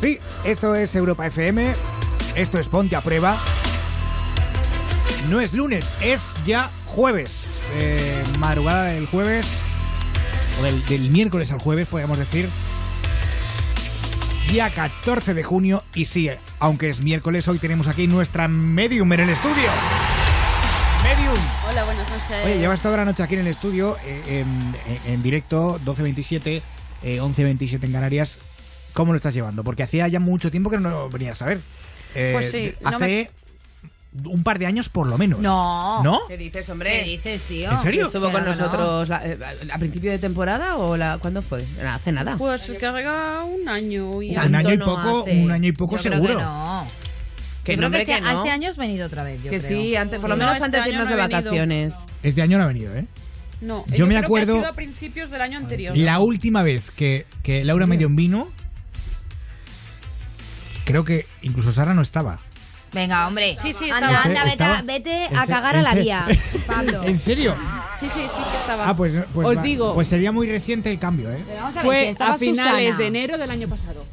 Sí, esto es Europa FM. Esto es Ponte a Prueba. No es lunes, es ya jueves. Eh, madrugada del jueves. O del, del miércoles al jueves, podríamos decir. Día 14 de junio. Y sí, aunque es miércoles, hoy tenemos aquí nuestra medium en el estudio. Medium. Hola, buenas noches. Oye, llevas toda la noche aquí en el estudio, eh, en, en- en directo, 12.27, eh, 11.27 en Canarias. ¿Cómo lo estás llevando? Porque hacía ya mucho tiempo que no lo venías a ver. Eh, Pues sí, no hace un par de años por lo menos. No. ¿No? ¿Qué dices, hombre? ¿Qué dices, tío? ¿En serio? ¿Estuvo con que no. nosotros la- eh, a principio de temporada o la, cuándo fue? Hace nada. Pues que haga un año y un año y poco, hace. un año y poco Yo creo seguro. que no. que Yo no, creo que, este, que no. hace años venido otra vez, yo que creo. sí, antes, por lo No, menos este antes de irnos no de venido. vacaciones. Este año no ha venido, ¿eh? No, Yo me creo que acuerdo- ha sido a principios del año anterior. La última vez que, que Laura Medium vino, creo que incluso Sara no estaba. Venga, hombre. Sí, sí, anda, estaba. anda, vete, Estaba- a- vete a cagar a la vía, Pablo. ¿En serio? Sí, sí, sí que estaba. Ah, pues, pues Os va- digo. Pues sería muy reciente el cambio, ¿eh? Pero vamos a ver, si Fue estaba a finales Susana. de enero del año pasado.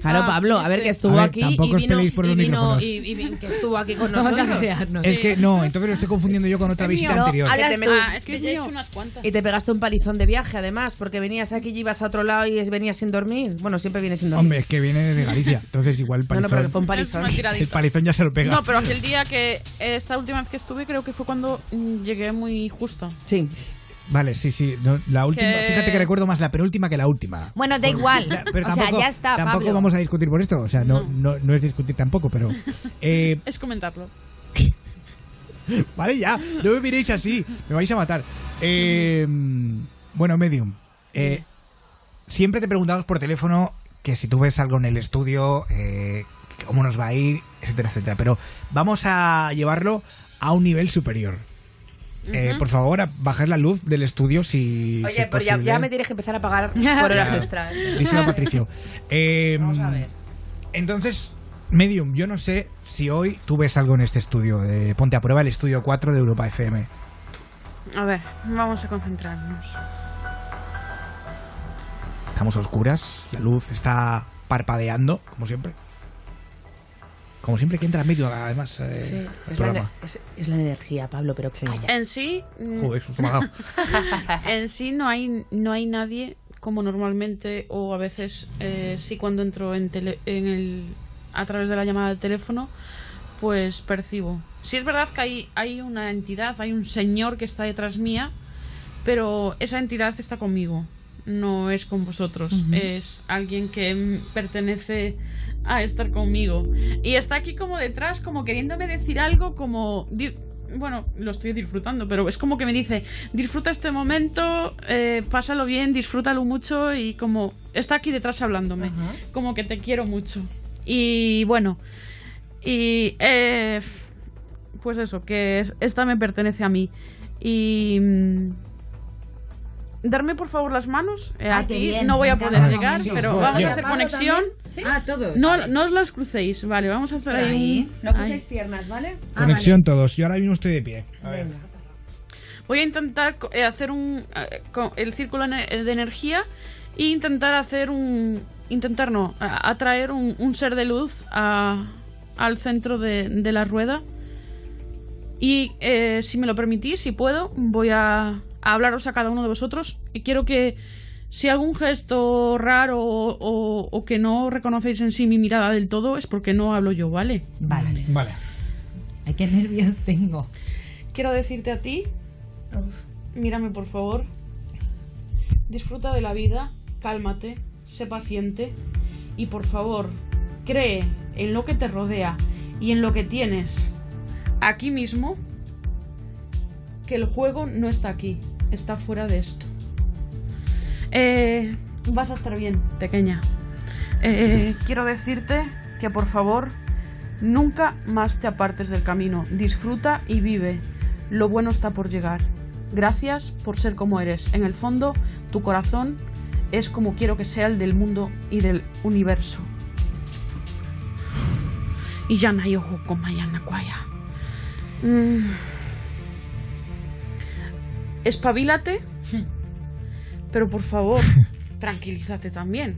Claro, Pablo, a ver que estuvo A ver, aquí tampoco y os vino, peleéis por los y vino micrófonos. y, y vino- que estuvo aquí con Vamos a nosotros. pelearnos. Es que no, entonces lo estoy confundiendo yo con otra visita mío. anterior. Hablas tú. Ah, es que ya he hecho unas cuantas. Y te pegaste un palizón de viaje, además, porque venías aquí y ibas a otro lado y es- venías sin dormir. Bueno, siempre vienes sin dormir. Hombre, es que viene de Galicia, entonces igual el no, no, pero que fue un Es palizón. una tiradita. el palizón ya se lo pega. No, pero aquel día que esta última vez que estuve creo que fue cuando mm, llegué muy justo. Sí. Vale, sí, sí. no, la última, Que- fíjate que recuerdo más la penúltima que la última. Bueno, da igual. Pero o tampoco, sea, ya está, tampoco Pablo. vamos a discutir por esto. O sea, no, no, no es discutir tampoco, pero. eh, Es comentarlo. vale, ya. No me miréis así. Me vais a matar. Eh, bueno, Medium. eh, siempre te preguntamos por teléfono que si tú ves algo en el estudio, eh, cómo nos va a ir, etcétera, etcétera. Pero vamos a llevarlo a un nivel superior. Eh, por favor, bajar la luz del estudio si, si Oye, es pero ya, posible. ya me tienes que empezar a pagar por horas Ya. extra. ¿eh? Díselo a Patricio. Eh, Vamos a ver. Entonces, Medium, yo no sé si hoy tú ves algo en este estudio de Ponte a Prueba, el estudio 4 de Europa FM. A ver, vamos a concentrarnos. Estamos a oscuras, la luz está parpadeando, como siempre. Como siempre que entra medio, además, eh, Sí, el es la, programa. es- es la energía, Pablo, pero calla. En sí, mm, Joder, susto me ha dado. en sí no hay no hay nadie como normalmente o a veces eh, sí cuando entro en, tele- en el a través de la llamada de teléfono pues percibo sí es verdad que hay hay una entidad hay un señor que está detrás mía pero esa entidad está conmigo no es con vosotros es alguien que pertenece a estar conmigo y está aquí como detrás como queriéndome decir algo como bueno, lo estoy disfrutando, pero es como que me dice, disfruta este momento, eh, pásalo bien, disfrútalo mucho y como está aquí detrás hablándome, como que te quiero mucho. Y bueno, y eh, pues eso, que es- esta me pertenece a mí. Y mm, darme por favor las manos, eh, aquí bien, no voy a poder Sí, llegar, sí, pero sí. vamos a hacer conexión. Ah, todos. No, no os las crucéis, vale, vamos a hacer ahí. No ahí. crucéis piernas, ¿vale? Ah, Conexión todos, yo ahora mismo estoy de pie. A ver. Venga. Voy a intentar eh, hacer un eh, el círculo de energía e intentar hacer un intentar no atraer un, un ser de luz a- al centro de, de la rueda y eh, si me lo permitís si puedo voy a, a hablaros a cada uno de vosotros y quiero que si algún gesto raro o, o- o que no reconocéis en sí mi mirada del todo es porque no hablo yo vale Vale. Vale. Ay, qué nervios tengo. quiero decirte a ti, mírame por favor, disfruta de la vida, cálmate, sé paciente y por favor, cree en lo que te rodea y en lo que tienes aquí mismo, que el juego no está aquí, está fuera de esto. Eh, vas a estar bien, pequeña. Eh, quiero decirte que por favor nunca más te apartes del camino. Disfruta y vive. Lo bueno está por llegar. Gracias por ser como eres. En el fondo, tu corazón es como quiero que sea el del mundo y del universo. Y ya no hay ojo con Mayana Kwaya. Espabilate, pero por favor, tranquilízate también.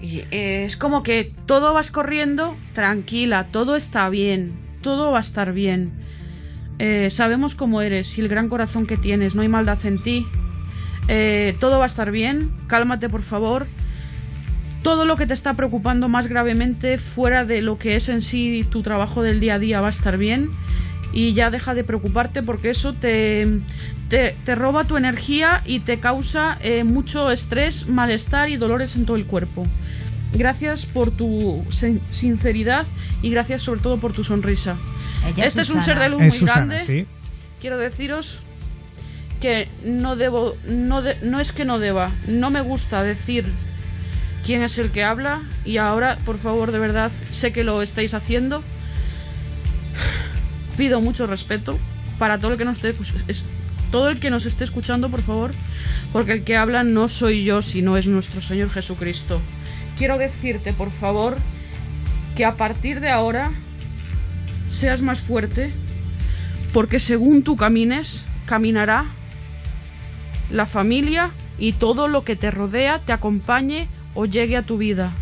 Y es como que todo vas corriendo, tranquila, todo está bien, todo va a estar bien. Eh, sabemos cómo eres y el gran corazón que tienes, no hay maldad en ti. Eh, todo va a estar bien, cálmate por favor. Todo lo que te está preocupando más gravemente fuera de lo que es en sí tu trabajo del día a día va a estar bien y ya deja de preocuparte porque eso te, te, te roba tu energía y te causa eh, mucho estrés, malestar y dolores en todo el cuerpo. Gracias por tu sin- sinceridad y gracias sobre todo por tu sonrisa. Ella este es un ser de luz Es muy Susana, grande. sí. Quiero deciros que no debo, no, de- no es que no deba, no me gusta decir quién es el que habla y ahora, por favor, de verdad, sé que lo estáis haciendo. Pido mucho respeto para todo el que nos esté escu- es- todo el que nos esté escuchando, por favor, porque el que habla no soy yo, sino es nuestro Señor Jesucristo. Quiero decirte, por favor, que a partir de ahora seas más fuerte, porque según tú camines, caminará la familia y todo lo que te rodea te acompañe o llegue a tu vida.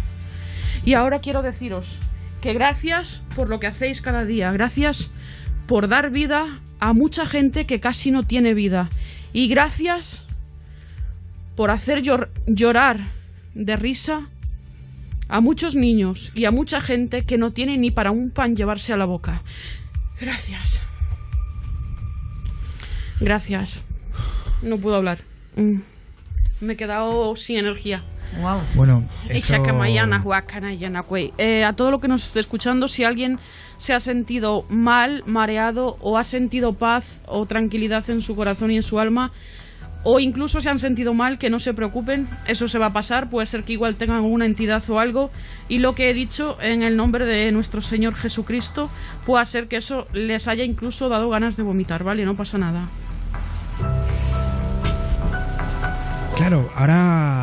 Y ahora quiero deciros que gracias por lo que hacéis cada día, gracias por dar vida a mucha gente que casi no tiene vida y gracias por hacer llor- llorar de risa a muchos niños y a mucha gente que no tiene ni para un pan llevarse a la boca. Gracias. Gracias. No puedo hablar. Mm. Me he quedado sin energía. Wow. Bueno, eso... Eh, a todo lo que nos esté escuchando, si alguien se ha sentido mal, mareado, o ha sentido paz o tranquilidad en su corazón y en su alma, o incluso se han sentido mal, que no se preocupen, eso se va a pasar, puede ser que igual tengan alguna entidad o algo, y lo que he dicho en el nombre de nuestro Señor Jesucristo, puede ser que eso les haya incluso dado ganas de vomitar, ¿vale? No pasa nada. Claro, ahora...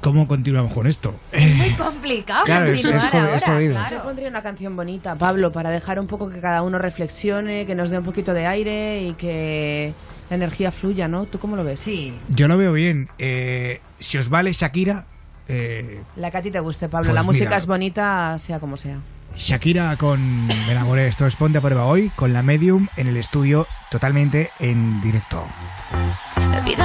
¿Cómo continuamos con esto? Muy complicado Claro, es- es es ahora, jodido. claro. Yo pondría una canción bonita, Pablo, para dejar un poco que cada uno reflexione, que nos dé un poquito de aire y que la energía fluya, ¿no? ¿Tú cómo lo ves? Sí. Yo lo veo bien. Eh, si os vale Shakira, eh, La que a ti te guste, Pablo. Pues la música mira. es bonita, sea como sea. Shakira con Me enamoré. Esto es Ponte a prueba hoy con la Medium en el estudio totalmente en directo. La vida me